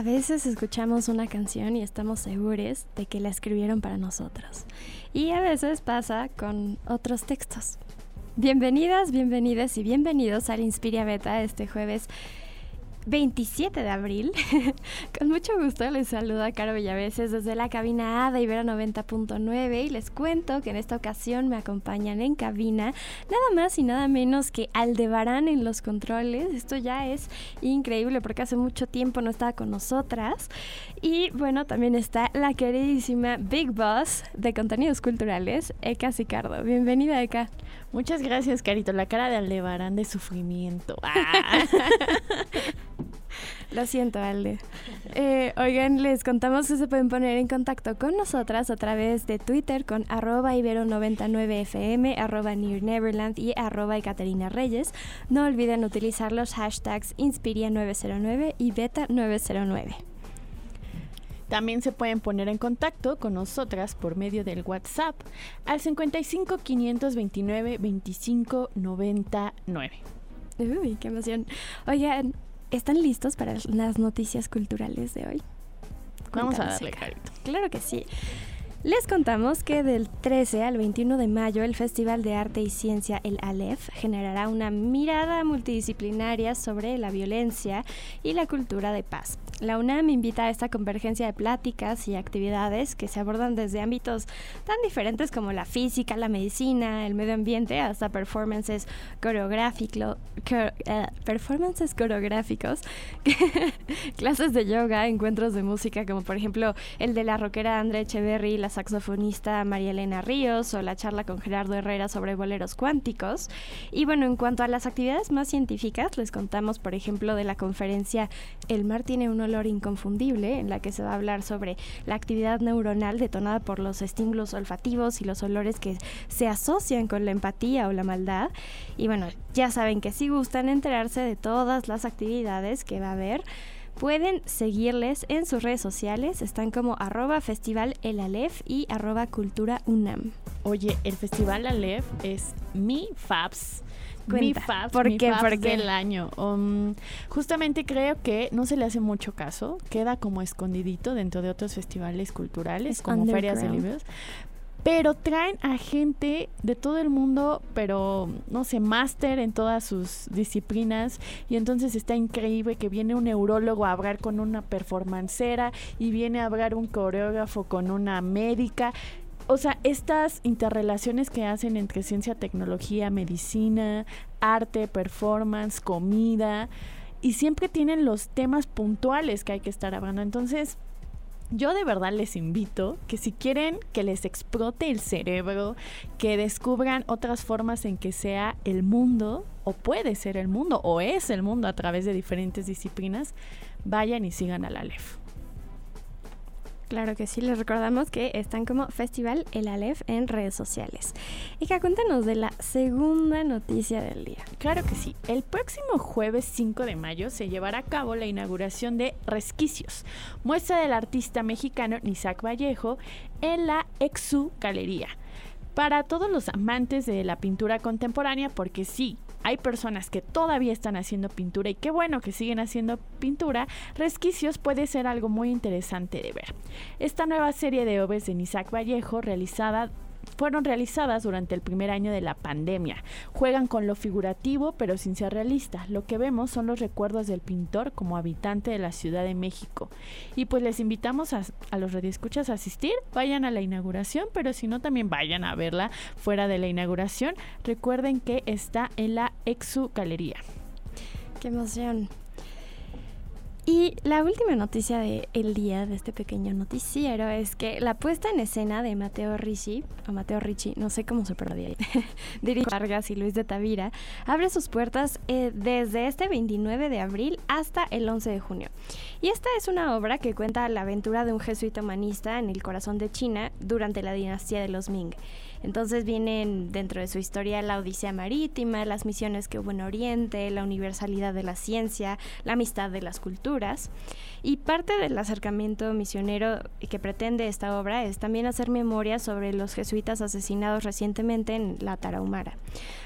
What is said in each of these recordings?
A veces escuchamos una canción y estamos seguros de que la escribieron para nosotros. Y a veces pasa con otros textos. Bienvenidas, bienvenidas y bienvenidos al Inspiria Beta este jueves 27 de abril. Con mucho gusto les saluda Caro Villaveses desde la cabina A de Ibero 90.9 y les cuento que en esta ocasión me acompañan en cabina nada más y nada menos que Aldebarán en los controles. Esto ya es increíble porque hace mucho tiempo no estaba con nosotras. Y bueno, también está la queridísima Big Boss de contenidos culturales, Eka Sicardo. Bienvenida, Eka. Muchas gracias, Carito. La cara de Aldebarán de sufrimiento. Ah. Lo siento, Alde. Eh, oigan, les contamos que se pueden poner en contacto con nosotras a través de Twitter con arroba ibero99fm, arroba New Neverland y arroba Ekaterina Reyes. No olviden utilizar los hashtags Inspiria909 y Beta909. También se pueden poner en contacto con nosotras por medio del WhatsApp al 55 529 25 99. Uy, qué emoción. Oigan, ¿Están listos para las noticias culturales de hoy? Vamos a darle, Carito. Claro que sí. Les contamos que del 13 al 21 de mayo el Festival de Arte y Ciencia, el ALEF, generará una mirada multidisciplinaria sobre la violencia y la cultura de paz. La UNAM invita a esta convergencia de pláticas y actividades que se abordan desde ámbitos tan diferentes como la física, la medicina, el medio ambiente, hasta performances, eh, performances coreográficos, clases de yoga, encuentros de música como por ejemplo el de la rockera Andrea Echeverry, la saxofonista María Elena Ríos o la charla con Gerardo Herrera sobre boleros cuánticos. Y bueno, en cuanto a las actividades más científicas, les contamos por ejemplo de la conferencia El mar tiene un inconfundible, en la que se va a hablar sobre la actividad neuronal detonada por los estímulos olfativos y los olores que se asocian con la empatía o la maldad. Y bueno, ya saben que si gustan enterarse de todas las actividades que va a haber, Pueden seguirles en sus redes sociales, están como arroba festival el Alef y arroba cultura UNAM. Oye, el festival Alef es mi Mi Fabs, ¿Por mi qué? Fabs ¿Por qué? del año. Um, justamente creo que no se le hace mucho caso, queda como escondidito dentro de otros festivales culturales, Es como ferias de libros. Pero traen a gente de todo el mundo, pero no sé, máster en todas sus disciplinas. Y entonces está increíble que viene un neurólogo a hablar con una performancera y viene a hablar un coreógrafo con una médica. O sea, estas interrelaciones que hacen entre ciencia, tecnología, medicina, arte, performance, comida, y siempre tienen los temas puntuales que hay que estar hablando. Entonces, yo de verdad les invito que si quieren que les explote el cerebro, que descubran otras formas en que sea el mundo, o puede ser el mundo, o es el mundo a través de diferentes disciplinas, vayan y sigan a la LEF. Claro que sí, les recordamos que están como Festival El Alef en redes sociales. Y que cuéntanos de la segunda noticia del día. Claro que sí. El próximo jueves 5 de mayo se llevará a cabo la inauguración de Resquicios, muestra del artista mexicano Nisac Vallejo en la Exu Galería. Para todos los amantes de la pintura contemporánea, porque sí, hay personas que todavía están haciendo pintura y qué bueno que siguen haciendo pintura, Resquicios puede ser algo muy interesante de ver. Esta nueva serie de obras de Nisac Vallejo realizada fueron realizadas durante el primer año de la pandemia. Juegan con lo figurativo pero sin ser realista. Lo que vemos son los recuerdos del pintor como habitante de la Ciudad de México. Y pues les invitamos a, a los radioescuchas a asistir, vayan a la inauguración, pero si no también vayan a verla fuera de la inauguración. Recuerden que está en la Exu Galería. ¡Qué emoción! Y la última noticia del día de este pequeño noticiero es que la puesta en escena de Mateo Ricci, o Mateo Ricci, no sé cómo se pronuncia, dirige Vargas y Luis de Tavira, abre sus puertas eh, desde este 29 de abril hasta el 11 de junio. Y esta es una obra que cuenta la aventura de un jesuita humanista en el corazón de China durante la dinastía de los Ming. Entonces vienen dentro de su historia la Odisea Marítima, las misiones que hubo en Oriente, la universalidad de la ciencia, la amistad de las culturas. Y parte del acercamiento misionero que pretende esta obra es también hacer memoria sobre los jesuitas asesinados recientemente en la Tarahumara.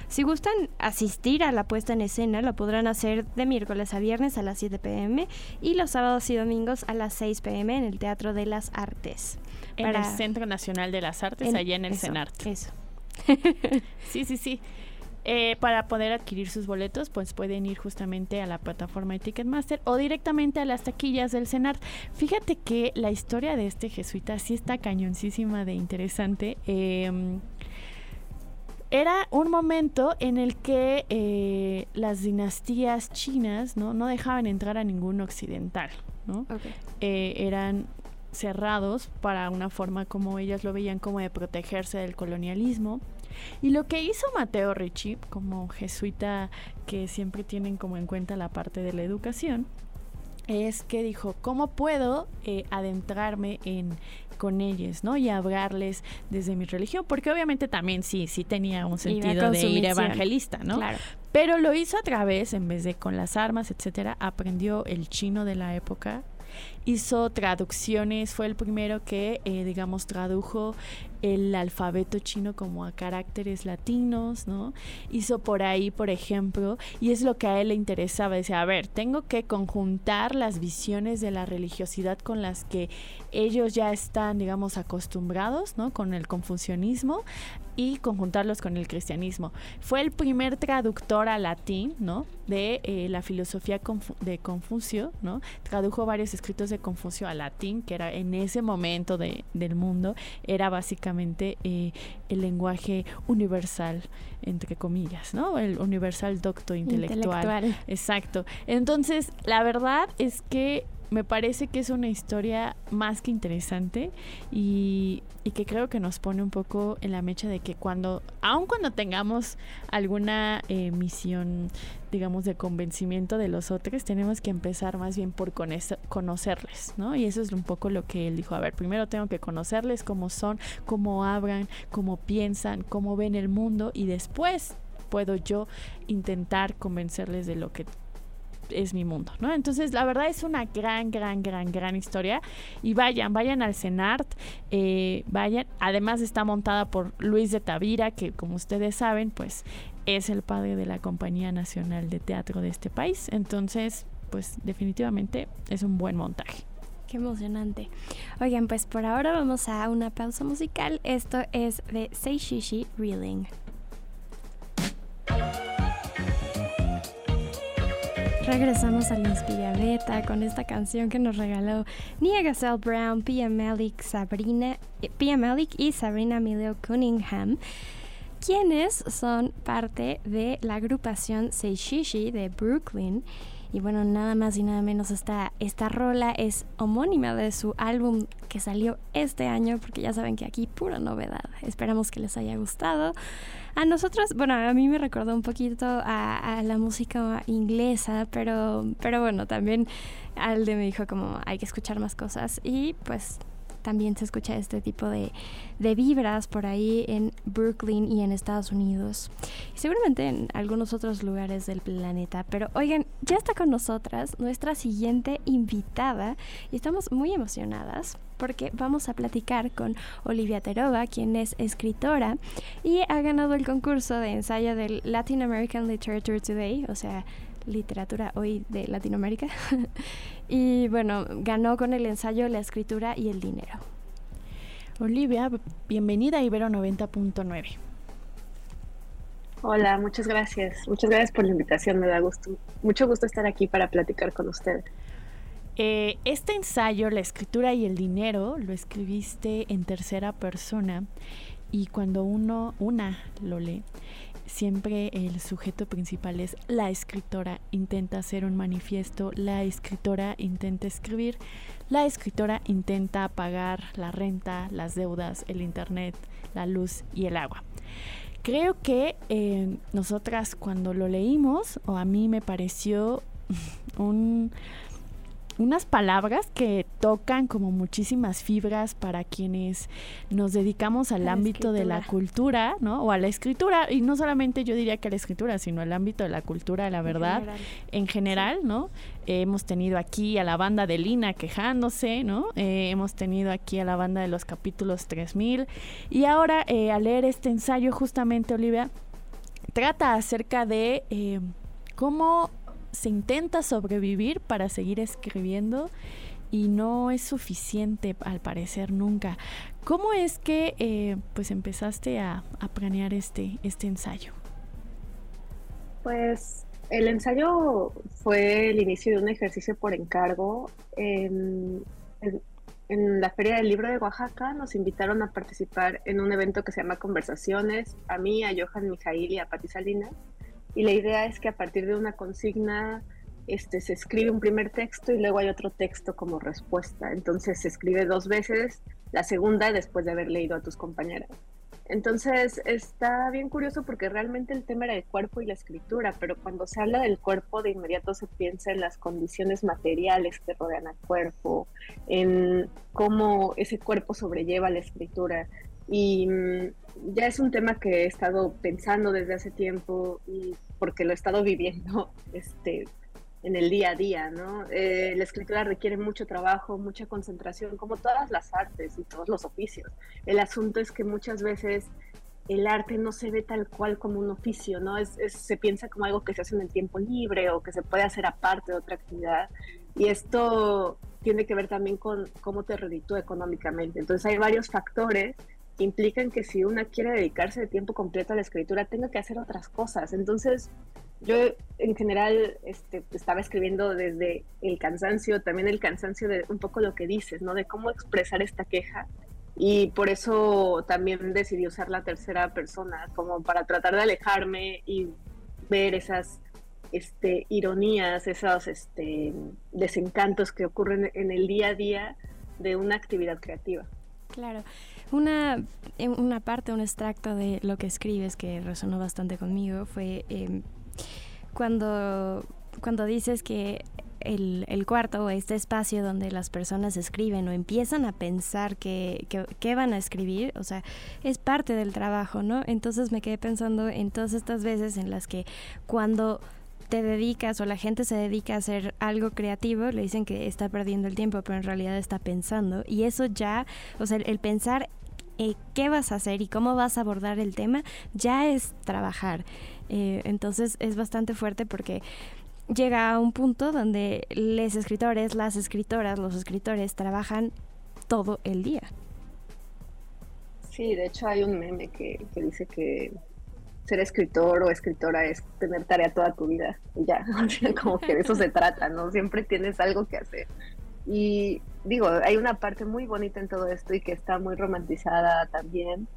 Si gustan asistir a la puesta en escena, lo podrán hacer de miércoles a viernes a las 7 pm y los sábados y domingos a las 6 pm en el Teatro de las Artes. En el Centro Nacional de las Artes, allá en el CENART. Eso. sí, sí, sí. Eh, para poder adquirir sus boletos, pues pueden ir justamente a la plataforma de Ticketmaster o directamente a las taquillas del CENART. Fíjate que la historia de este jesuita sí está cañoncísima de interesante. Em, era un momento en el que eh, las dinastías chinas ¿no? no dejaban entrar a ningún occidental. ¿no? Eh, eran cerrados para una forma como ellas lo veían como de protegerse del colonialismo. Y lo que hizo Mateo Ricci, como jesuita que siempre tienen como en cuenta la parte de la educación, es que dijo, ¿cómo puedo eh, adentrarme en con ellos, ¿no? Y hablarles desde mi religión, porque obviamente también sí, sí tenía un sentido de ir evangelista, ¿no? Pero lo hizo a través, en vez de con las armas, etcétera, aprendió el chino de la época, hizo traducciones, fue el primero que, eh, digamos, tradujo el alfabeto chino como a caracteres latinos, ¿no? Hizo por ahí, por ejemplo, y es lo que a él le interesaba, decía, a ver, tengo que conjuntar las visiones de la religiosidad con las que ellos ya están, digamos, acostumbrados, ¿no? Con el confucianismo y conjuntarlos con el cristianismo. Fue el primer traductor a latín, ¿no? De eh, la filosofía de Confucio, ¿no? Tradujo varios escritos de Confucio a latín, que era en ese momento de, del mundo, era básicamente eh, el lenguaje universal, entre comillas, ¿no? El universal docto intelectual. Exacto. Entonces, la verdad es que me parece que es una historia más que interesante y, que creo que nos pone un poco en la mecha de que cuando, aun cuando tengamos alguna eh, misión, digamos, de convencimiento de los otros, tenemos que empezar más bien por conocerles, ¿no? Y eso es un poco lo que él dijo, a ver, primero tengo que conocerles cómo son, cómo hablan, cómo piensan, cómo ven el mundo y después puedo yo intentar convencerles de lo que es mi mundo, ¿no? Entonces, la verdad es una gran, gran, gran, gran historia. Y vayan, vayan al CENART, eh, vayan. Además está montada por Luis de Tavira, que como ustedes saben, pues es el padre de la Compañía Nacional de Teatro de este país. Entonces, pues definitivamente es un buen montaje. Qué emocionante. Oigan, pues por ahora vamos a una pausa musical. Esto es de Seishishi Reeling. Regresamos al Inspira Beta con esta canción que nos regaló Nia Gazelle Brown, Pia Malik, Sabrina, eh, Pia Malik y Sabrina Emilio Cunningham, quienes son parte de la agrupación Seishishi de Brooklyn. Y bueno, nada más y nada menos esta, esta rola es homónima de su álbum que salió este año, porque ya saben que aquí pura novedad. Esperamos que les haya gustado. A nosotros, bueno, a mí me recordó un poquito a, la música inglesa, pero, pero bueno, también Alde me dijo como hay que escuchar más cosas y pues también se escucha este tipo de, de, vibras por ahí en Brooklyn y en Estados Unidos. Y seguramente en algunos otros lugares del planeta. Pero oigan, ya está con nosotras nuestra siguiente invitada y estamos muy emocionadas porque vamos a platicar con Olivia Terova, quien es escritora y ha ganado el concurso de ensayo del Latin American Literature Today, o sea, literatura hoy de Latinoamérica. y bueno, ganó con el ensayo La escritura y el dinero. Olivia, bienvenida a Ibero 90.9. Hola, muchas gracias. Muchas gracias por la invitación, me da gusto. Mucho gusto estar aquí para platicar con usted. Eh, este ensayo, La escritura y el dinero, lo escribiste en tercera persona y cuando uno, una lo lee, siempre el sujeto principal es la escritora, intenta hacer un manifiesto, la escritora intenta escribir, la escritora intenta pagar la renta, las deudas, el internet, la luz y el agua. Creo que eh, nosotras cuando lo leímos, o a mí me pareció un unas palabras que tocan como muchísimas fibras para quienes nos dedicamos al ámbito de la cultura, ¿no? O a la escritura, y no solamente yo diría que a la escritura, sino al ámbito de la cultura, la verdad, en general, ¿no? hemos tenido aquí a la banda de Lina quejándose, ¿no? Eh, hemos tenido aquí a la banda de los capítulos 3000, y ahora eh, al leer este ensayo justamente, Olivia, trata acerca de eh, cómo se intenta sobrevivir para seguir escribiendo y no es suficiente al parecer nunca. ¿Cómo es que eh, pues empezaste a, planear este, este ensayo? Pues el ensayo fue el inicio de un ejercicio por encargo. En, en, la Feria del Libro de Oaxaca nos invitaron a participar en un evento que se llama Conversaciones, a mí, a Johan Mijail y a Pati Salinas y la idea es que a partir de una consigna este, se escribe un primer texto y luego hay otro texto como respuesta. Entonces se escribe dos veces, la segunda después de haber leído a tus compañeras. Entonces está bien curioso porque realmente el tema era el cuerpo y la escritura, pero cuando se habla del cuerpo de inmediato se piensa en las condiciones materiales que rodean al cuerpo, en cómo ese cuerpo sobrelleva la escritura. Y mm, ya es un tema que he estado pensando desde hace tiempo y porque lo he estado viviendo este, en el día a día, ¿no? Eh, la escritura requiere mucho trabajo, mucha concentración, como todas las artes y todos los oficios. El asunto es que muchas veces el arte no se ve tal cual como un oficio, ¿no? Es, se piensa como algo que se hace en el tiempo libre o que se puede hacer aparte de otra actividad. Y esto tiene que ver también con cómo te reditúa económicamente. Entonces hay varios factores implican que si una quiere dedicarse de tiempo completo a la escritura, tenga que hacer otras cosas. Entonces, yo en general este, estaba escribiendo desde el cansancio, también el cansancio de un poco lo que dices, ¿no? De cómo expresar esta queja. Y por eso también decidí usar la tercera persona, como para tratar de alejarme y ver esas este, ironías, esos este, desencantos que ocurren en el día a día de una actividad creativa. Claro. Una, una parte, un extracto de lo que escribes que resonó bastante conmigo fue em, cuando, cuando dices que el, cuarto o este espacio donde las personas escriben o empiezan a pensar que, que, van a escribir, o sea, es parte del trabajo, ¿no? Entonces me quedé pensando en todas estas veces en las que cuando te dedicas o la gente se dedica a hacer algo creativo, le dicen que está perdiendo el tiempo, pero en realidad está pensando. Y eso ya, o sea, el, pensar eh, qué vas a hacer y cómo vas a abordar el tema, ya es trabajar. Eh, entonces es bastante fuerte porque llega a un punto donde los escritores, las escritoras, los escritores trabajan todo el día. Sí, de hecho hay un meme que, que dice que ser escritor o escritora es tener tarea toda tu vida y ya, como que de eso se trata, ¿no? Siempre tienes algo que hacer. Y digo, hay una parte muy bonita en todo esto y que está muy romantizada también,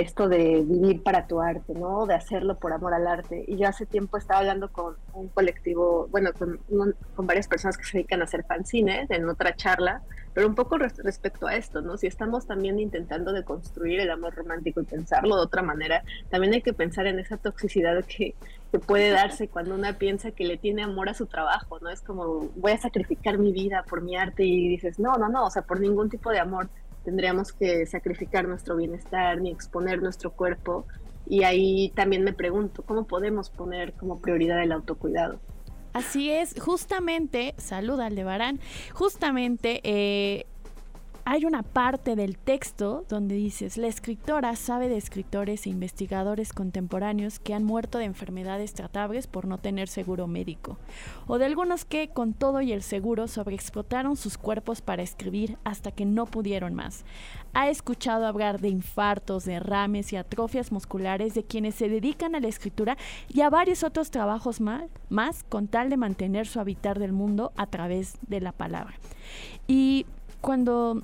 esto de vivir para tu arte, ¿no? De hacerlo por amor al arte. Y yo hace tiempo estaba hablando con un colectivo, bueno, con, con varias personas que se dedican a hacer fanzines en otra charla, pero un poco respecto a esto, ¿no? Si estamos también intentando de construir el amor romántico y pensarlo de otra manera, también hay que pensar en esa toxicidad que, que puede darse cuando una piensa que le tiene amor a su trabajo, ¿no? Es como, voy a sacrificar mi vida por mi arte y dices, no, no, no, o sea, por ningún tipo de amor tendríamos que sacrificar nuestro bienestar ni exponer nuestro cuerpo. Y ahí también me pregunto, ¿cómo podemos poner como prioridad el autocuidado? Así es, justamente, saluda Aldebarán, justamente eh, hay una parte del texto donde dices, la escritora sabe de escritores e investigadores contemporáneos que han muerto de enfermedades tratables por no tener seguro médico, o de algunos que, con todo y el seguro, sobreexplotaron sus cuerpos para escribir hasta que no pudieron más. Ha escuchado hablar de infartos, derrames y atrofias musculares de quienes se dedican a la escritura y a varios otros trabajos más, más con tal de mantener su habitar del mundo a través de la palabra. Y cuando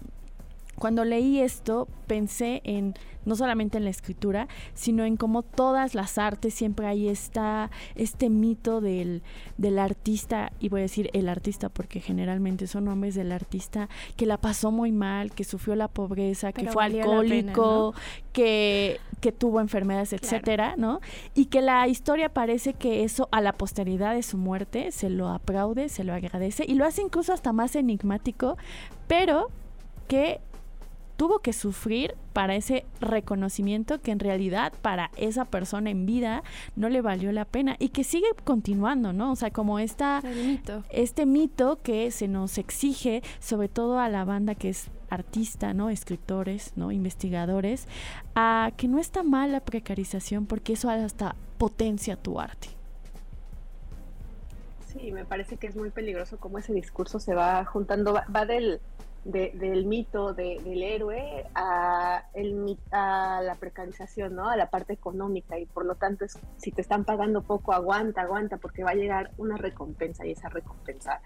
cuando leí esto pensé en no solamente en la escritura, sino en cómo todas las artes siempre hay está este mito del, del artista, y voy a decir el artista porque generalmente son hombres del artista que la pasó muy mal, que sufrió la pobreza, que fue alcohólico, que, que tuvo enfermedades, etcétera, ¿no? Y que la historia parece que eso a la posteridad de su muerte se lo aplaude, se lo agradece y lo hace incluso hasta más enigmático, pero que tuvo que sufrir para ese reconocimiento que en realidad para esa persona en vida no le valió la pena y que sigue continuando, ¿no? O sea, como esta, mito. este mito que se nos exige, sobre todo a la banda que es artista, ¿no? Escritores, ¿no? Investigadores, a que no está mal la precarización porque eso hasta potencia tu arte. Sí, me parece que es muy peligroso cómo ese discurso se va juntando, va del del mito del héroe a, el, a la precarización, ¿no? A la parte económica y por lo tanto es, si te están pagando poco, aguanta, aguanta, porque va a llegar una recompensa y esa recompensa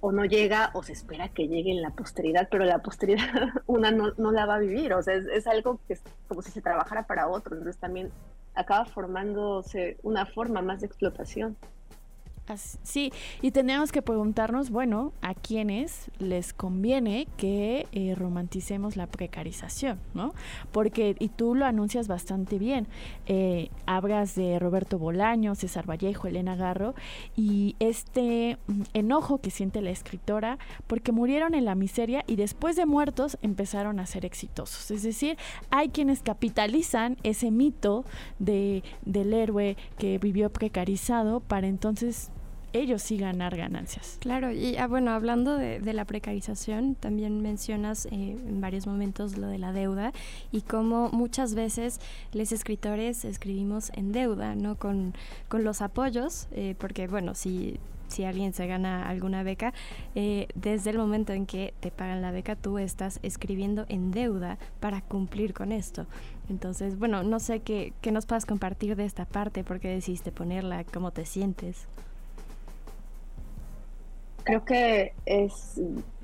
o no llega o se espera que llegue en la posteridad, pero la posteridad una no, no la va a vivir, o sea, es, es algo que es como si se trabajara para otro, entonces también acaba formándose una forma más de explotación. Sí, y tenemos que preguntarnos, bueno, ¿a quiénes les conviene que eh, romanticemos la precarización, no? Porque, y tú lo anuncias bastante bien, eh, hablas de Roberto Bolaño, César Vallejo, Elena Garro, y este mm, enojo que siente la escritora porque murieron en la miseria y después de muertos empezaron a ser exitosos. Es decir, hay quienes capitalizan ese mito de, del héroe que vivió precarizado para entonces ellos sí ganar ganancias. Claro, y ah, bueno, hablando de, la precarización, también mencionas eh, en varios momentos lo de la deuda y cómo muchas veces los escritores escribimos en deuda, ¿no? Con, con los apoyos, eh, porque bueno, si si alguien se gana alguna beca, eh, desde el momento en que te pagan la beca, tú estás escribiendo en deuda para cumplir con esto. Entonces, bueno, no sé qué, qué nos puedas compartir de esta parte, por qué decidiste ponerla, cómo te sientes creo que es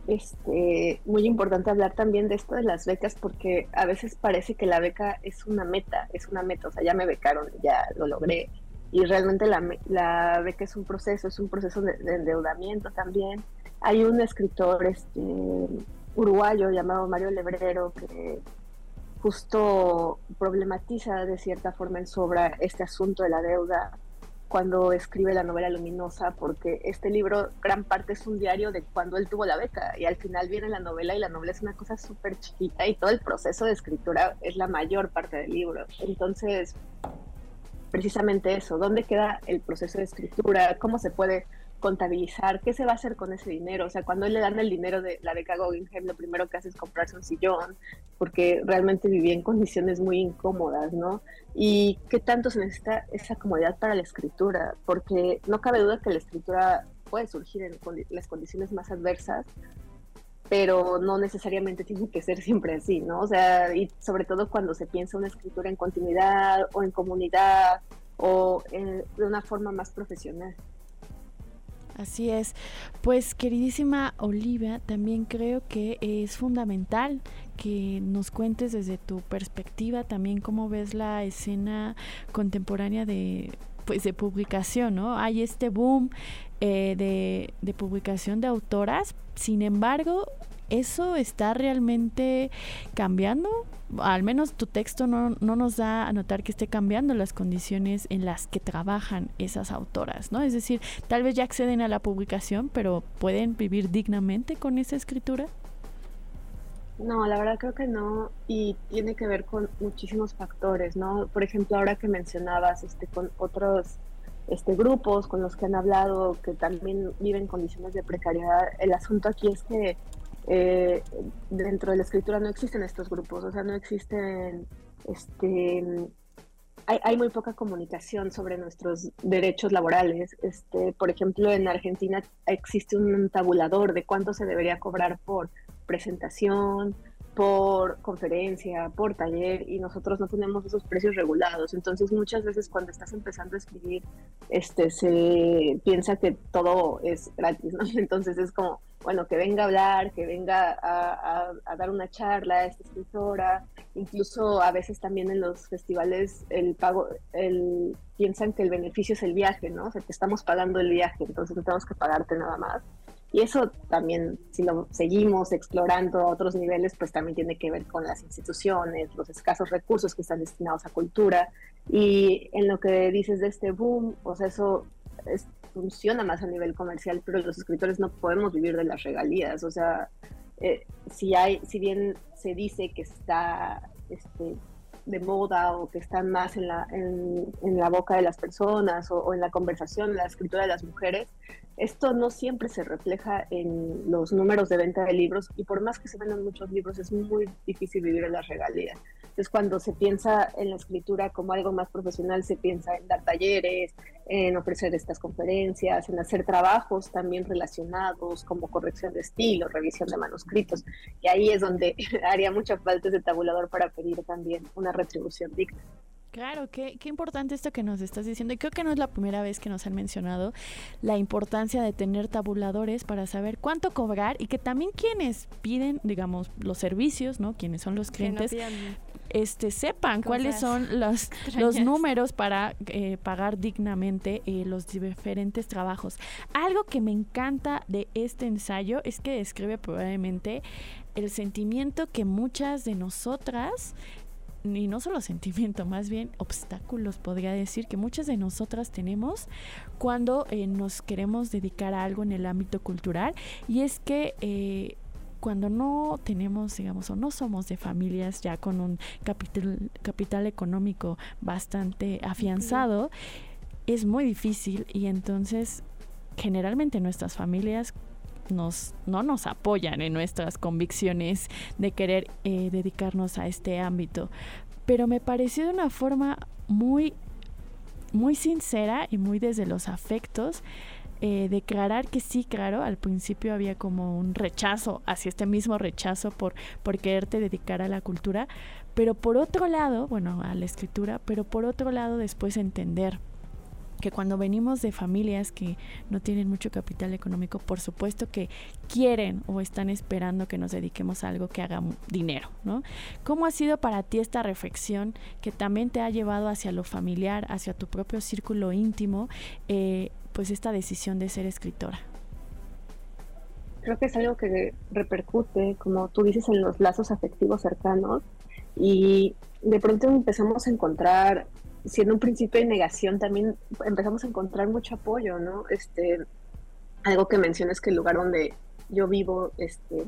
este, muy importante hablar también de esto de las becas porque a veces parece que la beca es una meta, es una meta, o sea, ya me becaron, ya lo logré. Y realmente la, la beca es un proceso, es un proceso de, endeudamiento también. Hay un escritor este, uruguayo llamado Mario Lebrero que justo problematiza de cierta forma en su obra este asunto de la deuda cuando escribe la novela luminosa, porque este libro, gran parte es un diario de cuando él tuvo la beca, y al final viene la novela y la novela es una cosa súper chiquita y todo el proceso de escritura es la mayor parte del libro. Entonces, precisamente eso, ¿dónde queda el proceso de escritura? ¿Cómo se puede contabilizar, qué se va a hacer con ese dinero. O sea, cuando le dan el dinero de la beca Guggenheim, lo primero que hace es comprarse un sillón, porque realmente vivía en condiciones muy incómodas, ¿no? Y qué tanto se necesita esa comodidad para la escritura, porque no cabe duda que la escritura puede surgir en las condiciones más adversas, pero no necesariamente tiene que ser siempre así, ¿no? O sea, y sobre todo cuando se piensa una escritura en continuidad o en comunidad o de una forma más profesional. Así es. Pues queridísima Olivia, también creo que es fundamental que nos cuentes desde tu perspectiva también cómo ves la escena contemporánea de pues de publicación, ¿no? Hay este boom eh, de, de publicación de autoras, sin embargo, ¿eso está realmente cambiando? Al menos tu texto no, no, nos da a notar que esté cambiando las condiciones en las que trabajan esas autoras, ¿no? Es decir, tal vez ya acceden a la publicación, pero ¿pueden vivir dignamente con esa escritura? No, la verdad creo que no, y tiene que ver con muchísimos factores, ¿no? Por ejemplo, ahora que mencionabas este, con otros este, grupos con los que han hablado que también viven condiciones de precariedad, el asunto aquí es que eh, dentro de la escritura no existen estos grupos, o sea, no existen, este, hay, muy poca comunicación sobre nuestros derechos laborales. Este, por ejemplo, en Argentina existe un tabulador de cuánto se debería cobrar por presentación, por conferencia, por taller, y nosotros no tenemos esos precios regulados. Entonces, muchas veces cuando estás empezando a escribir, este, se piensa que todo es gratis, ¿no? Entonces es como, bueno, que venga a hablar, que venga a, dar una charla a esta escritora. Incluso a veces también en los festivales el pago, el, piensan que el beneficio es el viaje, ¿no? O sea, que estamos pagando el viaje, entonces no tenemos que pagarte nada más. Y eso también, si lo seguimos explorando a otros niveles, pues también tiene que ver con las instituciones, los escasos recursos que están destinados a cultura. Y en lo que dices de este boom, o eso funciona más a nivel comercial, pero los escritores no podemos vivir de las regalías. O sea, eh, si hay, si bien se dice que está este, de moda o que están más en la, en, la boca de las personas o, en la conversación, la escritura de las mujeres, esto no siempre se refleja en los números de venta de libros y por más que se vendan muchos libros es muy difícil vivir en la regalías. Entonces cuando se piensa en la escritura como algo más profesional, se piensa en dar talleres, en ofrecer estas conferencias, en hacer trabajos también relacionados como corrección de estilo, revisión de manuscritos. Y ahí es donde haría mucha falta ese tabulador para pedir también una retribución digna. Claro, qué, qué importante esto que nos estás diciendo. Y creo que no es la primera vez que nos han mencionado la importancia de tener tabuladores para saber cuánto cobrar y que también quienes piden, digamos, los servicios, ¿no? Quienes son los clientes, este sepan cuáles son los, los números para eh, pagar dignamente eh, los diferentes trabajos. Algo que me encanta de este ensayo es que describe probablemente el sentimiento que muchas de nosotras y no solo sentimiento, más bien obstáculos, podría decir, que muchas de nosotras tenemos cuando eh, nos queremos dedicar a algo en el ámbito cultural. Y es que eh, cuando no tenemos, digamos, o no somos de familias ya con un capital, capital económico bastante afianzado, es muy difícil y entonces generalmente nuestras familias nos, no nos apoyan en nuestras convicciones de querer eh, dedicarnos a este ámbito. Pero me pareció de una forma muy, muy sincera y muy desde los afectos. Eh, declarar que sí, claro, al principio había como un rechazo hacia este mismo rechazo por, por quererte dedicar a la cultura, pero por otro lado, bueno, a la escritura, pero por otro lado después entender que cuando venimos de familias que no tienen mucho capital económico, por supuesto que quieren o están esperando que nos dediquemos a algo que haga dinero, ¿no? ¿Cómo ha sido para ti esta reflexión que también te ha llevado hacia lo familiar, hacia tu propio círculo íntimo, eh, pues esta decisión de ser escritora? Creo que es algo que repercute, como tú dices, en los lazos afectivos cercanos y de pronto empezamos a encontrar siendo un principio de negación, también empezamos a encontrar mucho apoyo, ¿no? Este, algo que mencionas que el lugar donde yo vivo, este,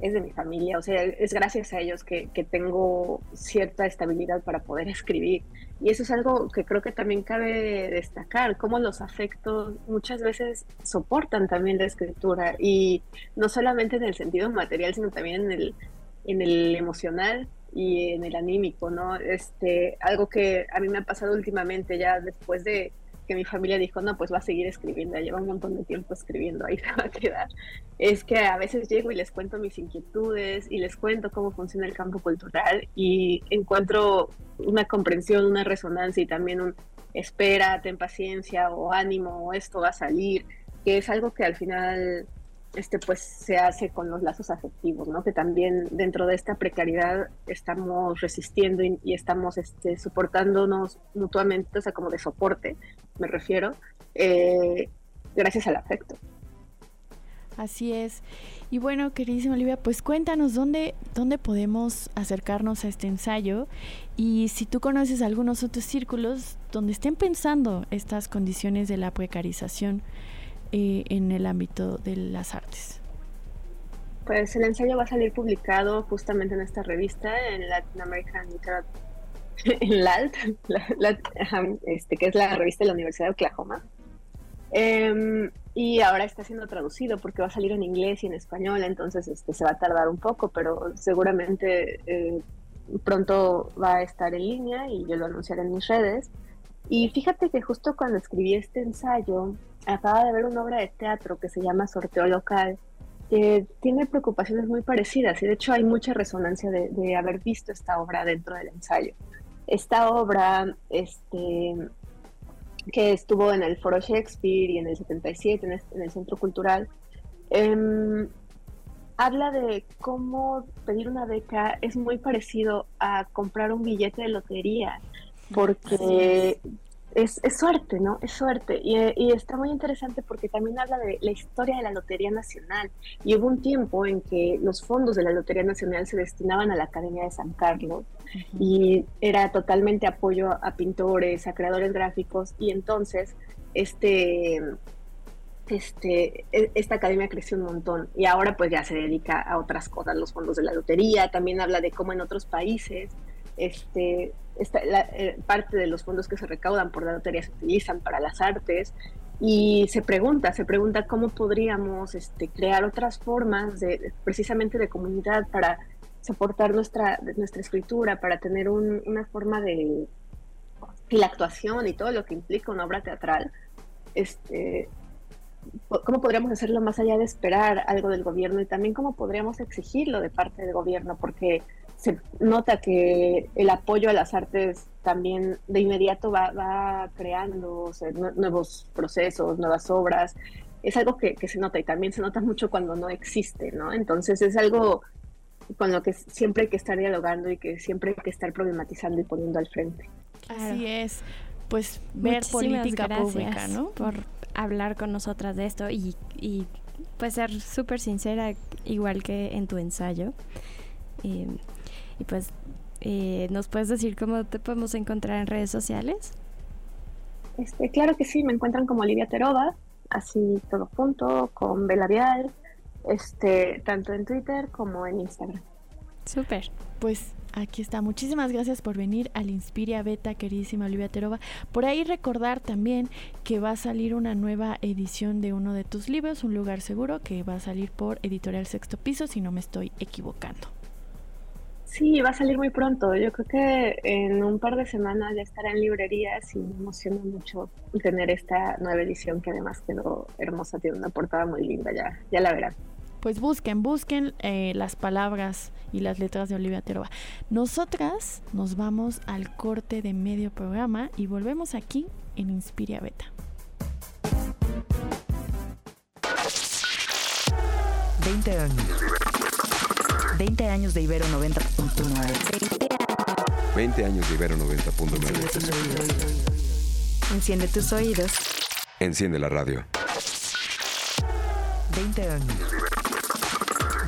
es de mi familia, o sea, es gracias a ellos que, que, tengo cierta estabilidad para poder escribir. Y eso es algo que creo que también cabe destacar, cómo los afectos muchas veces soportan también la escritura, y no solamente en el sentido material, sino también en el, en el emocional y en el anímico, ¿no? Este, algo que a mí me ha pasado últimamente ya después de que mi familia dijo, no, pues va a seguir escribiendo, lleva un montón de tiempo escribiendo, ahí se va a quedar. Es que a veces llego y les cuento mis inquietudes y les cuento cómo funciona el campo cultural y encuentro una comprensión, una resonancia y también un espera, ten paciencia o ánimo, esto va a salir, que es algo que al final este, pues se hace con los lazos afectivos, ¿no? Que también dentro de esta precariedad estamos resistiendo y, estamos este, soportándonos mutuamente, o sea, como de soporte, me refiero, eh, gracias al afecto. Así es. Y bueno, queridísima Olivia, pues cuéntanos dónde, dónde podemos acercarnos a este ensayo y si tú conoces algunos otros círculos donde estén pensando estas condiciones de la precarización eh, en el ámbito de las artes? Pues el ensayo va a salir publicado justamente en esta revista, en Latin American Literature, en LALT, este, que es la revista de la Universidad de Oklahoma. Em, y ahora está siendo traducido porque va a salir en inglés y en español, entonces este, se va a tardar un poco, pero seguramente eh, pronto va a estar en línea y yo lo anunciaré en mis redes. Y fíjate que justo cuando escribí este ensayo, acaba de ver una obra de teatro que se llama Sorteo Local tiene preocupaciones muy parecidas y de hecho hay mucha resonancia de, haber visto esta obra dentro del ensayo. Esta obra, este, que estuvo en el Foro Shakespeare y en el 77 en, el Centro Cultural, em, habla de cómo pedir una beca es muy parecido a comprar un billete de lotería, porque es, suerte, ¿no? Es suerte. Y, está muy interesante porque también habla de la historia de la Lotería Nacional. Y hubo un tiempo en que los fondos de la Lotería Nacional se destinaban a la Academia de San Carlos y era totalmente apoyo a, pintores, a creadores gráficos. Y entonces, este, este, e, esta academia creció un montón y ahora pues ya se dedica a otras cosas, los fondos de la lotería, también habla de cómo en otros países este, esta, eh, parte de los fondos que se recaudan por la lotería se utilizan para las artes y se pregunta, se pregunta cómo podríamos este, crear otras formas precisamente de comunidad para soportar nuestra, nuestra escritura, para tener una forma de la actuación y todo lo que implica una obra teatral, este, cómo podríamos hacerlo más allá de esperar algo del gobierno y también cómo podríamos exigirlo de parte del gobierno, porque se nota que el apoyo a las artes también de inmediato va, creando nuevos procesos, nuevas obras. Es algo que, se nota y también se nota mucho cuando no existe, ¿no? Entonces es algo con lo que siempre hay que estar dialogando y que siempre hay que estar problematizando y poniendo al frente. Así es. Pues ver política pública, ¿no? Por hablar con nosotras de esto y, y pues ser súper sincera, igual que en tu ensayo. Eh, y pues, eh, ¿nos puedes decir cómo te podemos encontrar en redes sociales? Este, claro que sí, me encuentran como Olivia Teroba, así todo junto, con Belavial, este, tanto en Twitter como en Instagram. Súper. Pues aquí está. Muchísimas gracias por venir al Inspiria Beta, queridísima Olivia Teroba. Por ahí recordar también que va a salir una nueva edición de uno de tus libros, Un lugar seguro, que va a salir por Editorial Sexto Piso, si no me estoy equivocando. Sí, va a salir muy pronto. Yo creo que en un par de semanas ya estará en librerías y me emociona mucho tener esta nueva edición que además quedó hermosa, tiene una portada muy linda, ya, ya la verán. Pues busquen, busquen eh, las palabras y las letras de Olivia Teroba. Nosotras nos vamos al corte de medio programa y volvemos aquí en Inspiria Beta. 20 años 20 años de Ibero 90.9. 20 años de Ibero 90.9. Enciende tus oídos. Enciende la radio. 20 años.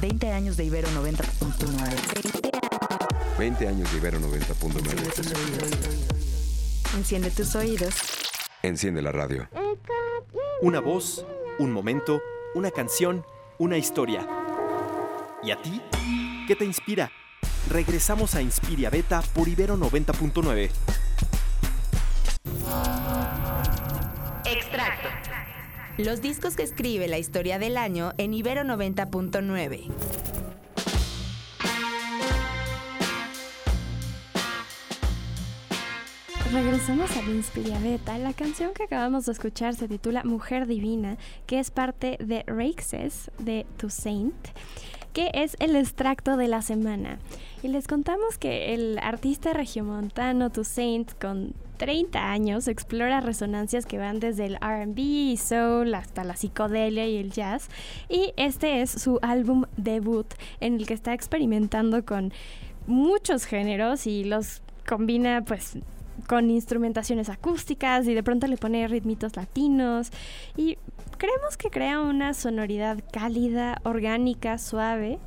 20 años de Ibero 90.9. 20 años de Ibero 90.9. Enciende tus oídos. Enciende la radio. Una voz, un momento, una canción, una historia. ¿Y a ti? ¿Qué te inspira? Regresamos a Inspiria Beta por Ibero 90.9. Extracto. Los discos que escribe la historia del año en Ibero 90.9. Regresamos a Inspiria Beta. La canción que acabamos de escuchar se titula Mujer Divina, que es parte de Races de To Saint que es el extracto de la semana. Y les contamos que el artista regiomontano Toussaint con 30 años explora resonancias que van desde el RB y soul hasta la psicodelia y el jazz. Y este es su álbum debut en el que está experimentando con muchos géneros y los combina pues con instrumentaciones acústicas y de pronto le pone ritmitos latinos y creemos que crea una sonoridad cálida, orgánica, suave.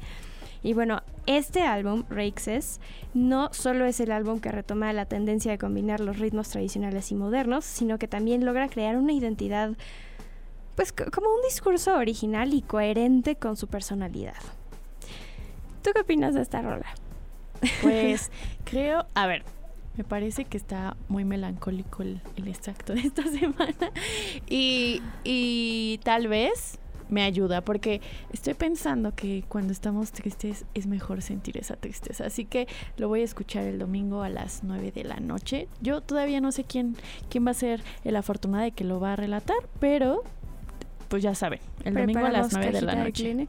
Y bueno, este álbum, Raxes, no solo es el álbum que retoma la tendencia de combinar los ritmos tradicionales y modernos, sino que también logra crear una identidad, pues como un discurso original y coherente con su personalidad. ¿Tú qué opinas de esta rola? Pues creo, a ver, me parece que está muy melancólico el, extracto de esta semana. Y, tal vez me ayuda porque estoy pensando que cuando estamos tristes es mejor sentir esa tristeza. Así que lo voy a escuchar el domingo a las 9 de la noche. Yo todavía no sé quién, quién va a ser el afortunado de que lo va a relatar, pero pues ya saben, el domingo a las 9 de la noche.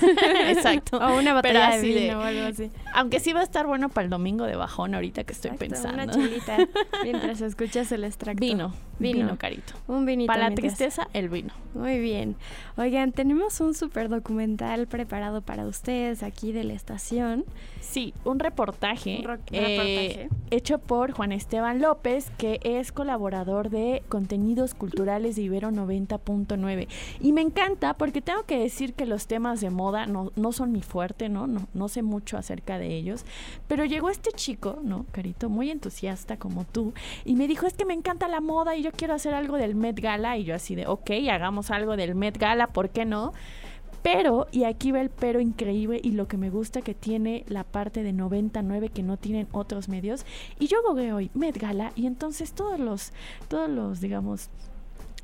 Exacto. O una botella de vino o algo así. Aunque sí va a estar bueno para el domingo de bajón ahorita que estoy Exacto, pensando. Una chilita mientras escuchas el extracto. Vino, Vino. vino, carito. Un vinito. Para la tristeza, el vino. Muy bien. Oigan, tenemos un super documental preparado para ustedes aquí de la estación. Sí, un reportaje, Un eh, reportaje. hecho por Juan Esteban López, que es colaborador de contenidos culturales de Ibero 90.9. Y me encanta porque tengo que decir que los temas de moda no, no son mi fuerte, ¿no? ¿no? No sé mucho acerca de ellos. Pero llegó este chico, ¿no, Carito? Muy entusiasta como tú. Y me dijo, es que me encanta la moda y yo quiero hacer algo del Met Gala. Y yo así de, ok, hagamos algo del Met Gala, ¿por qué no? Pero, y aquí va el pero increíble y lo que me gusta que tiene la parte de 99 que no tienen otros medios. Y yo gogué hoy Met Gala y entonces todos los, todos los, digamos,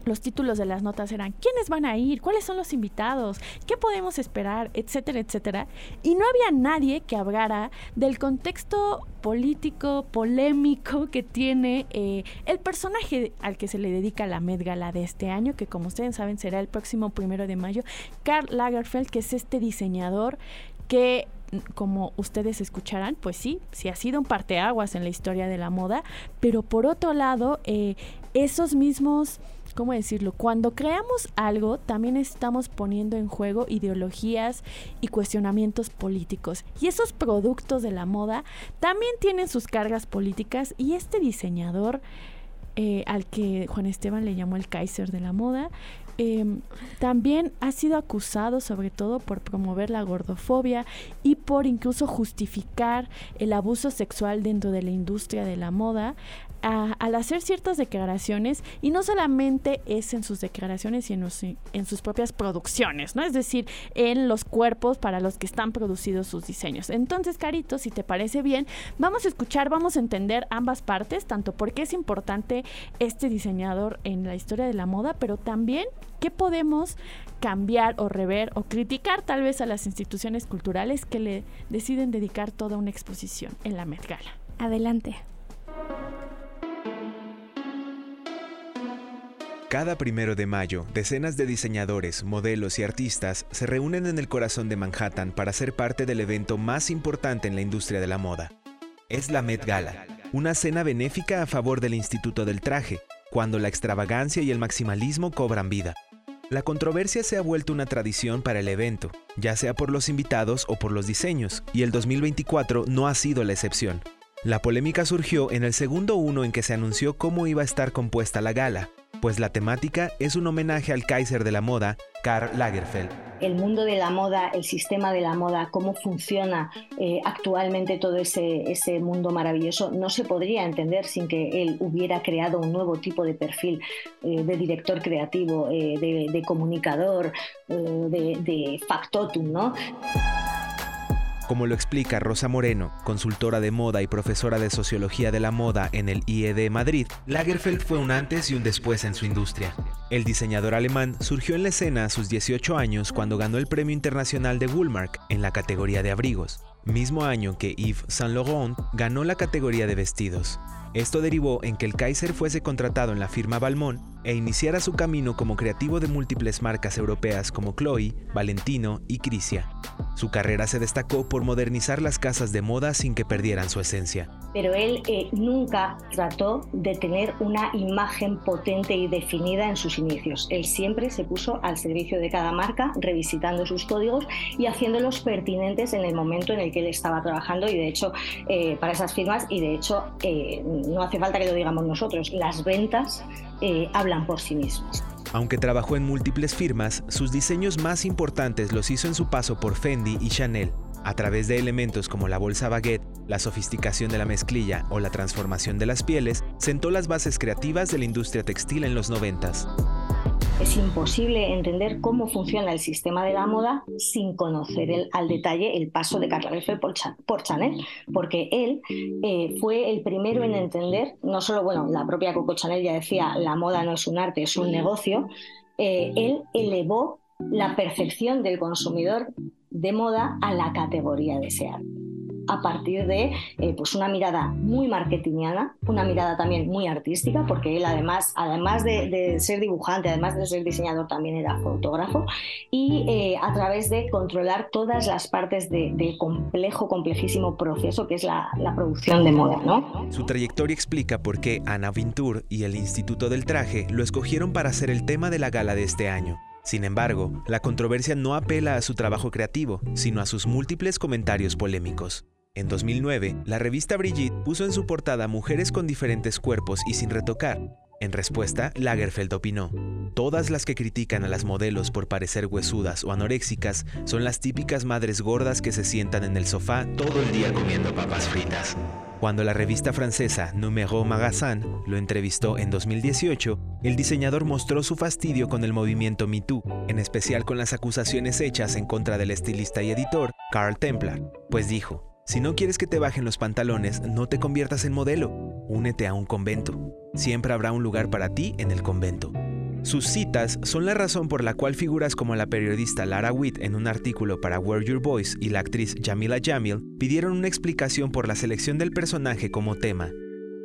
los títulos de las notas eran quiénes van a ir, cuáles son los invitados, qué podemos esperar, etcétera, etcétera. Y no había nadie que hablara del contexto político, polémico que tiene eh, el personaje al que se le dedica la Met Gala de este año, que como ustedes saben será el próximo primero de mayo, Karl Lagerfeld, que es este diseñador que como ustedes escucharán, pues sí, sí ha sido un parteaguas en la historia de la moda, pero por otro lado, eh, esos mismos, ¿cómo decirlo? Cuando creamos algo, también estamos poniendo en juego ideologías y cuestionamientos políticos. Y esos productos de la moda también tienen sus cargas políticas y este diseñador... eh, al que Juan Esteban le llamó el Kaiser de la moda, eh, también ha sido acusado sobre todo por promover la gordofobia y por incluso justificar el abuso sexual dentro de la industria de la moda al hacer ciertas declaraciones y no solamente es en sus declaraciones los- en sus propias producciones, ¿no? Es decir, en los cuerpos para los que están producidos sus diseños. Entonces, Carito, si te parece bien, vamos a escuchar, vamos a entender ambas partes, tanto por qué es importante este diseñador en la historia de la moda, pero también qué podemos cambiar o rever o criticar tal vez a las instituciones culturales que le deciden dedicar toda una exposición en la Met Gala. Adelante. Cada primero de mayo, decenas de diseñadores, modelos y artistas se reúnen en el corazón de Manhattan para ser parte del evento más importante en la industria de la moda. Es la Met Gala, una cena benéfica a favor del Instituto del Traje, cuando la extravagancia y el maximalismo cobran vida. La controversia se ha vuelto una tradición para el evento, ya sea por los invitados o por los diseños, y el 2024 no ha sido la excepción. La polémica surgió en el segundo uno en que se anunció cómo iba a estar compuesta la gala, pues la temática es un homenaje al Kaiser de la moda, Karl Lagerfeld. el mundo de la moda, el sistema de la moda, cómo funciona eh, actualmente todo ese, ese mundo maravilloso, no se podría entender sin que él hubiera creado un nuevo tipo de perfil eh, de director creativo, eh, de, comunicador, de, de factotum, ¿no? Como lo explica Rosa Moreno, consultora de moda y profesora de sociología de la moda en el IED Madrid, Lagerfeld fue un antes y un después en su industria. El diseñador alemán surgió en la escena a sus 18 años cuando ganó el Premio Internacional de Woolmark en la categoría de abrigos, mismo año que Yves Saint Laurent ganó la categoría de vestidos. Esto derivó en que el Kaiser fuese contratado en la firma Balmain e iniciara su camino como creativo de múltiples marcas europeas como Chloe, Valentino y Crisia. Su carrera se destacó por modernizar las casas de moda sin que perdieran su esencia. Pero él eh, nunca trató de tener una imagen potente y definida en sus inicios. Él siempre se puso al servicio de cada marca, revisitando sus códigos y haciéndolos pertinentes en el momento en el que él estaba trabajando y de hecho eh, para esas firmas y de hecho eh, no hace falta que lo digamos nosotros, las ventas hablan por sí mismas. Aunque trabajó en múltiples firmas, sus diseños más importantes los hizo en su paso por Fendi y Chanel, a través de elementos como la bolsa baguette, la sofisticación de la mezclilla o la transformación de las pieles, sentó las bases creativas de la industria textil en los noventas. Es imposible entender cómo funciona el sistema de la moda sin conocer al detalle el paso de por, Cha- por Chanel, porque él eh, fue el primero en entender, no solo, bueno, la propia Coco Chanel ya decía, la moda no es un arte, es un negocio, eh, él elevó la percepción del consumidor de moda a la categoría de ese arte. a partir de eh, pues una mirada muy marketingiana, una mirada también muy artística, porque él además, además de, ser dibujante, además de ser diseñador, también era fotógrafo, y eh, a través de controlar todas las partes del complejo, complejísimo proceso que es la, la producción de moda. ¿no? Su trayectoria explica por qué Ana Vintur y el Instituto del Traje lo escogieron para ser el tema de la gala de este año. Sin embargo, la controversia no apela a su trabajo creativo, sino a sus múltiples comentarios polémicos. En 2009, la revista Brigitte puso en su portada mujeres con diferentes cuerpos y sin retocar. En respuesta, Lagerfeld opinó, Todas las que critican a las modelos por parecer huesudas o anoréxicas son las típicas madres gordas que se sientan en el sofá todo el día comiendo papas fritas. Cuando la revista francesa Numéro Magazin lo entrevistó en 2018, el diseñador mostró su fastidio con el movimiento MeToo, en especial con las acusaciones hechas en contra del estilista y editor Carl Templar, pues dijo, si no quieres que te bajen los pantalones, no te conviertas en modelo, únete a un convento. Siempre habrá un lugar para ti en el convento. Sus citas son la razón por la cual figuras como la periodista Lara Witt en un artículo para Where Your Voice y la actriz Jamila Jamil pidieron una explicación por la selección del personaje como tema.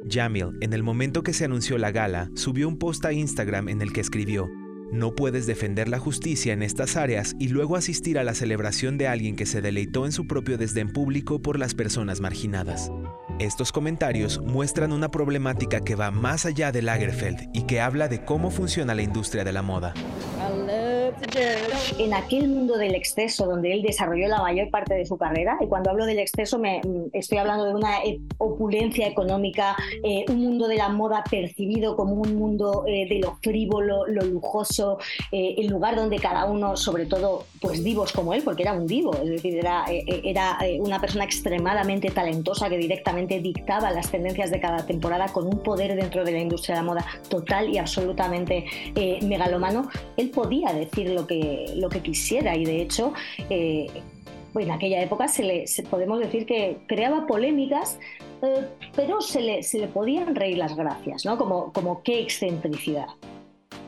Jamil, en el momento que se anunció la gala, subió un post a Instagram en el que escribió, no puedes defender la justicia en estas áreas y luego asistir a la celebración de alguien que se deleitó en su propio desdén público por las personas marginadas. Estos comentarios muestran una problemática que va más allá de Lagerfeld y que habla de cómo funciona la industria de la moda. En aquel mundo del exceso donde él desarrolló la mayor parte de su carrera, y cuando hablo del exceso me mm, estoy hablando de una eh, opulencia económica, eh, un mundo de la moda percibido como un mundo eh, de lo frívolo, lo lujoso, el lugar donde cada uno, sobre todo pues divos como él, porque era un divo, es decir, era, era una persona extremadamente talentosa que directamente dictaba las tendencias de cada temporada con un poder dentro de la industria de la moda total y absolutamente megalomano, él podía decir lo que, lo que quisiera y de hecho eh, en aquella época se le, podemos decir que creaba polémicas, eh, pero se le, se le podían reír las gracias, ¿no? Como, como qué excentricidad.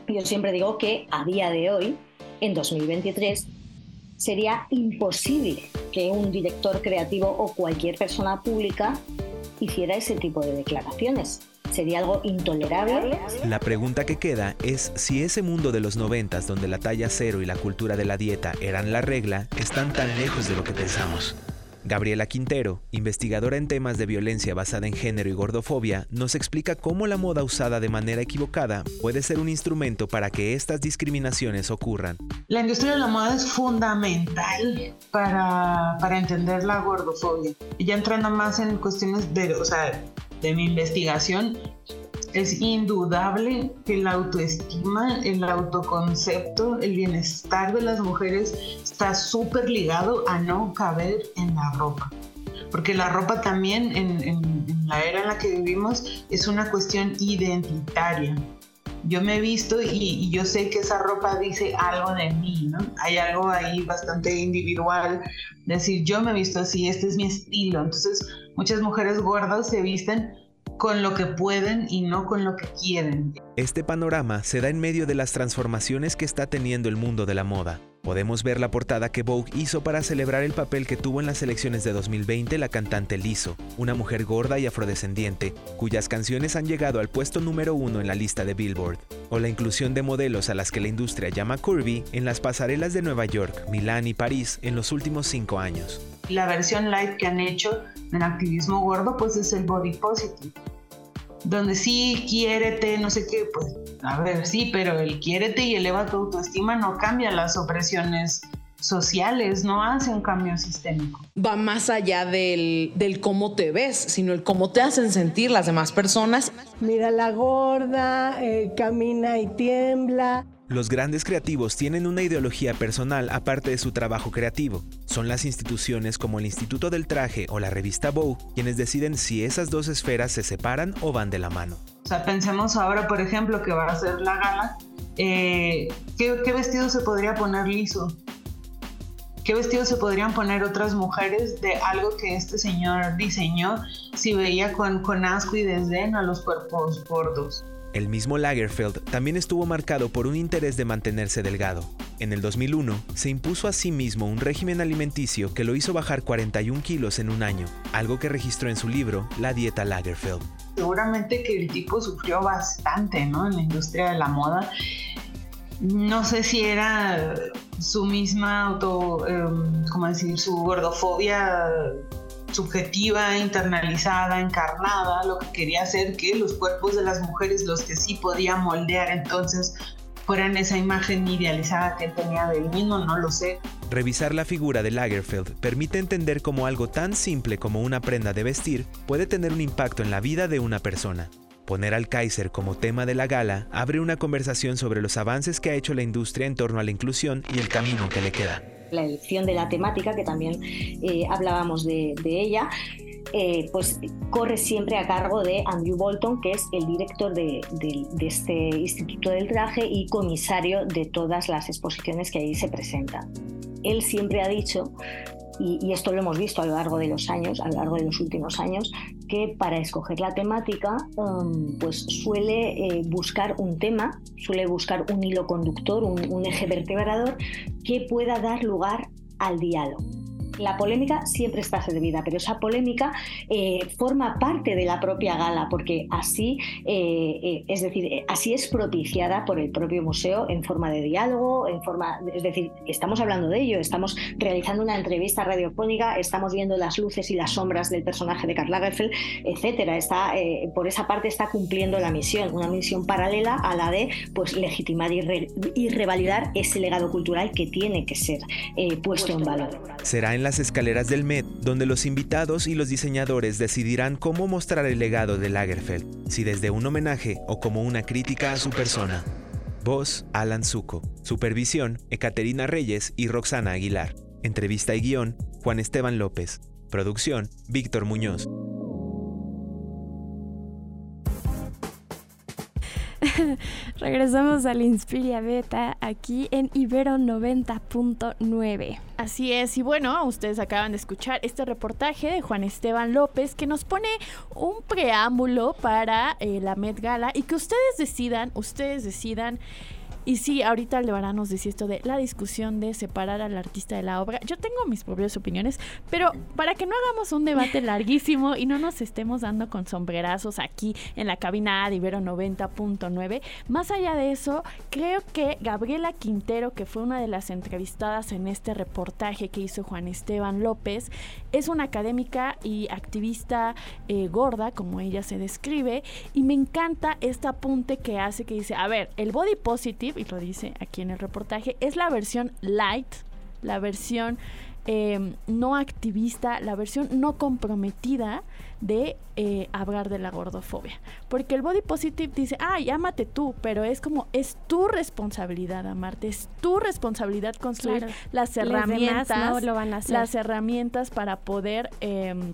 Yo siempre digo que a día de hoy, en 2023, sería imposible que un director creativo o cualquier persona pública hiciera ese tipo de declaraciones sería algo intolerable. La pregunta que queda es si ese mundo de los noventas donde la talla cero y la cultura de la dieta eran la regla, están tan lejos de lo que pensamos. Gabriela Quintero, investigadora en temas de violencia basada en género y gordofobia, nos explica cómo la moda usada de manera equivocada puede ser un instrumento para que estas discriminaciones ocurran. La industria de la moda es fundamental para, para entender la gordofobia. Ya entrando más en cuestiones de, o sea, de mi investigación, es indudable que la autoestima, el autoconcepto, el bienestar de las mujeres está súper ligado a no caber en la ropa. Porque la ropa también en, la era en la que vivimos es una cuestión identitaria. Yo me he visto y, y, yo sé que esa ropa dice algo de mí, ¿no? Hay algo ahí bastante individual, decir, yo me he visto así, este es mi estilo. Entonces, muchas mujeres gordas se visten con lo que pueden y no con lo que quieren. Este panorama se da en medio de las transformaciones que está teniendo el mundo de la moda. Podemos ver la portada que Vogue hizo para celebrar el papel que tuvo en las elecciones de 2020 la cantante Lizzo, una mujer gorda y afrodescendiente, cuyas canciones han llegado al puesto número uno en la lista de Billboard, o la inclusión de modelos a las que la industria llama curvy en las pasarelas de Nueva York, Milán y París en los últimos cinco años. La versión light que han hecho en activismo gordo pues es el body positive donde sí, quiérete, no sé qué, pues a ver, sí, pero el quiérete y eleva tu autoestima no cambia las opresiones sociales, no hace un cambio sistémico. Va más allá del, del, cómo te ves, sino el cómo te hacen sentir las demás personas. Mira la gorda, eh, camina y tiembla. Los grandes creativos tienen una ideología personal aparte de su trabajo creativo. Son las instituciones como el Instituto del Traje o la revista Vogue quienes deciden si esas dos esferas se separan o van de la mano. O sea, pensemos ahora, por ejemplo, que va a ser la gala. Eh, ¿qué, vestido se podría poner liso? ¿Qué vestido se podrían poner otras mujeres de algo que este señor diseñó si veía con, con asco y desdén a los cuerpos gordos? El mismo Lagerfeld también estuvo marcado por un interés de mantenerse delgado. En el 2001, se impuso a sí mismo un régimen alimenticio que lo hizo bajar 41 kilos en un año, algo que registró en su libro La Dieta Lagerfeld. Seguramente que el tipo sufrió bastante ¿no? en la industria de la moda. No sé si era su misma auto, em, ¿cómo decir? Su gordofobia subjetiva, internalizada, encarnada, lo que quería hacer que los cuerpos de las mujeres, los que sí podía moldear entonces, fueran esa imagen idealizada que tenía del mismo, no lo sé. Revisar la figura de Lagerfeld permite entender cómo algo tan simple como una prenda de vestir puede tener un impacto en la vida de una persona. Poner al Kaiser como tema de la gala abre una conversación sobre los avances que ha hecho la industria en torno a la inclusión y el camino que le queda la elección de la temática, que también eh, hablábamos de, ella, eh, pues corre siempre a cargo de Andrew Bolton, que es el director de, de, este Instituto del Traje y comisario de todas las exposiciones que ahí se presentan. Él siempre ha dicho y, esto lo hemos visto a lo largo de los años, a lo largo de los últimos años, que para escoger la temática, um, pues suele eh, buscar un tema, suele buscar un hilo conductor, un, un eje vertebrador que pueda dar lugar al diálogo la polémica siempre está servida, pero esa polémica eh, forma parte de la propia gala, porque así, eh, eh, es decir, así es propiciada por el propio museo en forma de diálogo, en forma, es decir, estamos hablando de ello, estamos realizando una entrevista radiofónica, estamos viendo las luces y las sombras del personaje de Karl Lagerfeld, etcétera. Está, por esa parte está cumpliendo la misión, una misión paralela a la de pues legitimar y, revalidar ese legado cultural que tiene que ser puesto en valor. Será en las escaleras del Met, donde los invitados y los diseñadores decidirán cómo mostrar el legado de Lagerfeld, si desde un homenaje o como una crítica a su persona. Voz, Alan Zuko. Supervisión, Ekaterina Reyes y Roxana Aguilar. Entrevista y guion, Juan Esteban López. Producción, Víctor Muñoz. Regresamos al Inspiria Beta aquí en Ibero 90.9. Así es, y bueno, ustedes acaban de escuchar este reportaje de Juan Esteban López que nos pone un preámbulo para eh, la Met Gala y que ustedes decidan, ustedes decidan y sí, ahorita Aldebarán nos decía esto de la discusión de separar al artista de la obra. Yo tengo mis propias opiniones, pero para que no hagamos un debate larguísimo y no nos estemos dando con sombrerazos aquí en la cabina de Ibero 90.9, más allá de eso, creo que Gabriela Quintero, que fue una de las entrevistadas en este reportaje que hizo Juan Esteban López, es una académica y activista eh, gorda, como ella se describe, y me encanta este apunte que hace que dice, a ver, el body positive y lo dice aquí en el reportaje, es la versión light, la versión em, no activista, la versión no comprometida de eh, hablar de la gordofobia. Porque el body positive dice, ay, ámate tú, pero es como, es tu responsabilidad amarte, es tu responsabilidad construir las herramientas, lo van a hacer. las herramientas para poder, em,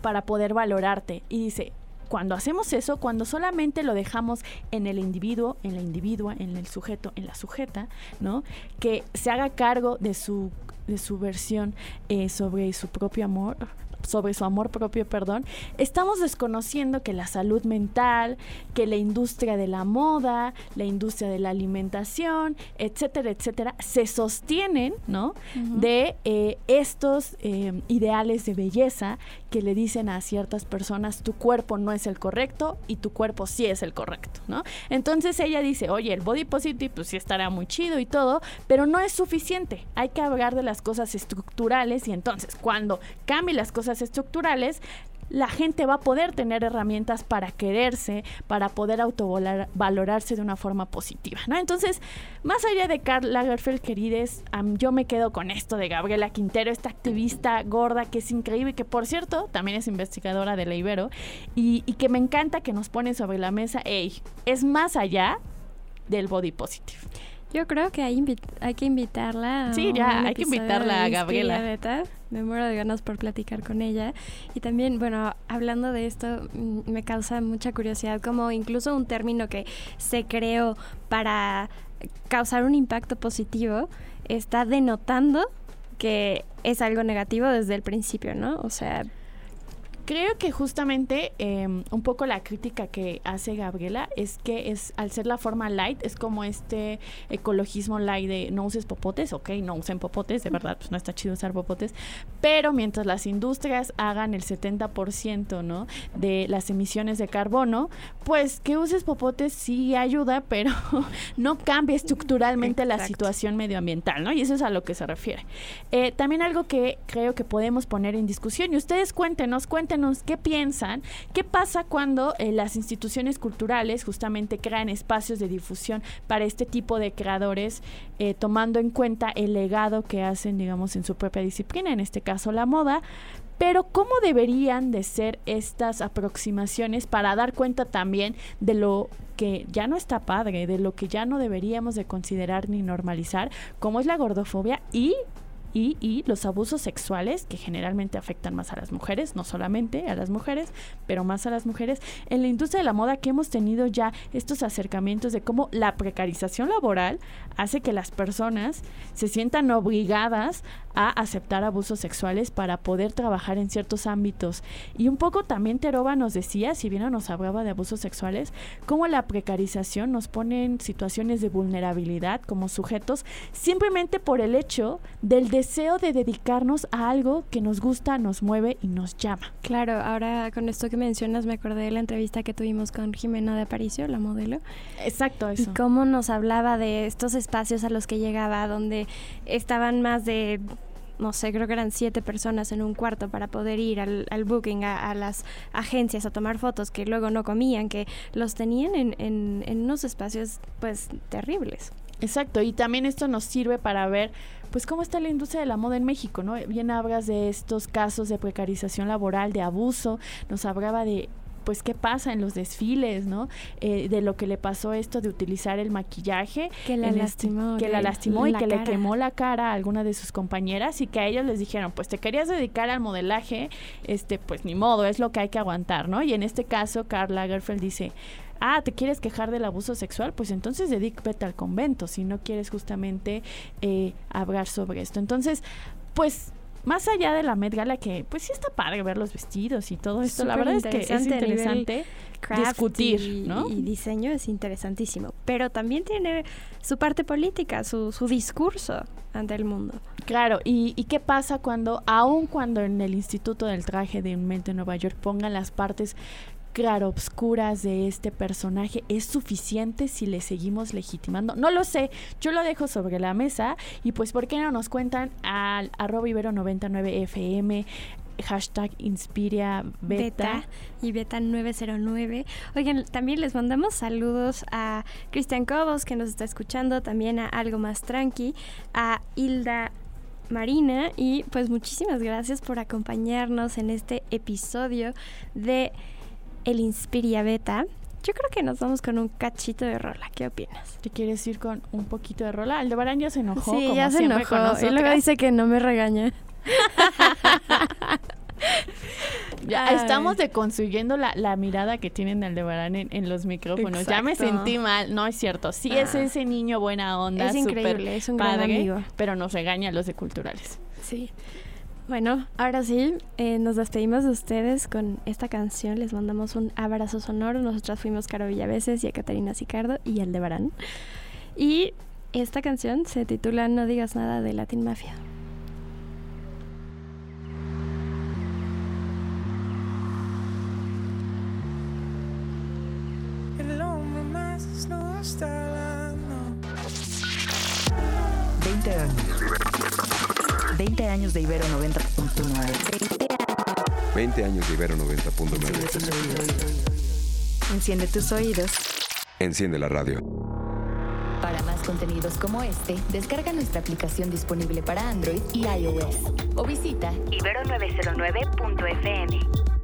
para poder valorarte. Y dice, cuando hacemos eso, cuando solamente lo dejamos en el individuo, en la individua, en el sujeto, en la sujeta, ¿no? Que se haga cargo de su, de su versión eh, sobre su propio amor, sobre su amor propio, perdón, estamos desconociendo que la salud mental, que la industria de la moda, la industria de la alimentación, etcétera, etcétera, se sostienen, ¿no? De eh, estos eh, ideales de belleza que le dicen a ciertas personas, tu cuerpo no es el correcto y tu cuerpo sí es el correcto, ¿no? Entonces ella dice, oye, el body positive pues sí estará muy chido y todo, pero no es suficiente, hay que hablar de las cosas estructurales y entonces cuando cambie las cosas estructurales, la gente va a poder tener herramientas para quererse, para poder autovalorarse de una forma positiva, ¿no? Entonces, más allá de Karl Lagerfeld, querides, yo me quedo con esto de Gabriela Quintero, esta activista gorda que es increíble, que por cierto también es investigadora de la Ibero, y, que me encanta que nos pone sobre la mesa, hey, es más allá del body positive. Yo creo que hay, hay que invitarla. Sí, ya, hay que invitarla a Gabriela. Me muero de ganas por platicar con ella. Y también, bueno, hablando de esto, mm, me causa mucha curiosidad como incluso un término que se creó para causar un impacto positivo está denotando que es algo negativo desde el principio, ¿no? O sea, Creo que justamente em, un poco la crítica que hace Gabriela es que es al ser la forma light, es como este ecologismo light de no uses popotes, ok, no usen popotes, de verdad, pues no está chido usar popotes, pero mientras las industrias hagan el 70%, ¿no? De las emisiones de carbono, pues que uses popotes sí ayuda, pero no cambia estructuralmente la situación medioambiental, ¿no? Y eso es a lo que se refiere. Eh, también algo que creo que podemos poner en discusión, y ustedes cuéntenos, cuéntenos qué piensan, qué pasa cuando eh, las instituciones culturales justamente crean espacios de difusión para este tipo de creadores, eh, tomando en cuenta el legado que hacen, digamos, en su propia disciplina, en este caso la moda, pero ¿cómo deberían de ser estas aproximaciones para dar cuenta también de lo que ya no está padre, de lo que ya no deberíamos de considerar ni normalizar, como es la gordofobia y y, los abusos sexuales que generalmente afectan más a las mujeres, no solamente a las mujeres, pero más a las mujeres. En la industria de la moda que hemos tenido ya estos acercamientos de cómo la precarización laboral hace que las personas se sientan obligadas a aceptar abusos sexuales para poder trabajar en ciertos ámbitos. Y un poco también Teroba nos decía, si bien nos hablaba de abusos sexuales, cómo la precarización nos pone en situaciones de vulnerabilidad como sujetos simplemente por el hecho del deseo de dedicarnos a algo que nos gusta, nos mueve y nos llama. Claro, ahora con esto que mencionas me acordé de la entrevista que tuvimos con Jimena de Aparicio, la modelo. Exacto, eso. Y cómo nos hablaba de estos espacios a los que llegaba, donde estaban más de no sé, creo que eran siete personas en un cuarto para poder ir al, booking, a, las agencias a tomar fotos que luego no comían, que los tenían en, en, en unos espacios pues terribles. Exacto, y también esto nos sirve para ver pues cómo está la industria de la moda en México, ¿no? Bien hablas de estos casos de precarización laboral, de abuso, nos hablaba de pues qué pasa en los desfiles, ¿no? Eh, de lo que le pasó esto de utilizar el maquillaje. Que la este, lastimó. que la lastimó y que le quemó la cara a alguna de sus compañeras y que a ellos les dijeron, pues te querías dedicar al modelaje, este, pues ni modo, es lo que hay que aguantar, ¿no? Y en este caso, Karl Lagerfeld dice, ah, ¿te quieres quejar del abuso sexual? Pues entonces dedícate al convento, si no quieres justamente eh, hablar sobre esto. Entonces, pues más allá de la Met Gala, que pues sí está padre ver los vestidos y todo esto, la verdad es que es interesante discutir, ¿no? Y diseño es interesantísimo, pero también tiene su parte política, su, su discurso ante el mundo. Claro, y, y, qué pasa cuando, aun cuando en el Instituto del Traje de Mente en Nueva York pongan las partes clarobscuras de este personaje es suficiente si le seguimos legitimando? No lo sé, yo lo dejo sobre la mesa y pues ¿por qué no nos cuentan al arroba ibero99fm hashtag Inspiria Beta. y Beta 909. Oigan, también les mandamos saludos a Cristian Cobos que nos está escuchando, también a Algo Más Tranqui, a Hilda Marina y pues muchísimas gracias por acompañarnos en este episodio de el Inspiria Beta. Yo creo que nos vamos con un cachito de rola. ¿Qué opinas? ¿Te quieres ir con un poquito de rola? Aldebarán ya se enojó. Sí, ya se enojó. Y luego dice que no me regaña. ya estamos deconstruyendo la, la mirada que tienen Aldebarán en, en los micrófonos. Ya me sentí mal. No es cierto. Sí es ah. ese niño buena onda. Es increíble, es un padre, amigo. pero nos regaña los de culturales. Sí. Bueno, ahora sí, eh, nos despedimos de ustedes con esta canción. Les mandamos un abrazo sonoro. Nosotras fuimos Caro Villaveses y a Catarina Sicardo y Aldebarán. Y esta canción se titula No digas nada de Latin Mafia. El hombre más no está 20 años. 20 años de Ibero 90.9. 20 años de Ibero 90.9. Enciende tus oídos. Enciende la radio. Para más contenidos como este, descarga nuestra aplicación disponible para Android y iOS o visita ibero909.fm.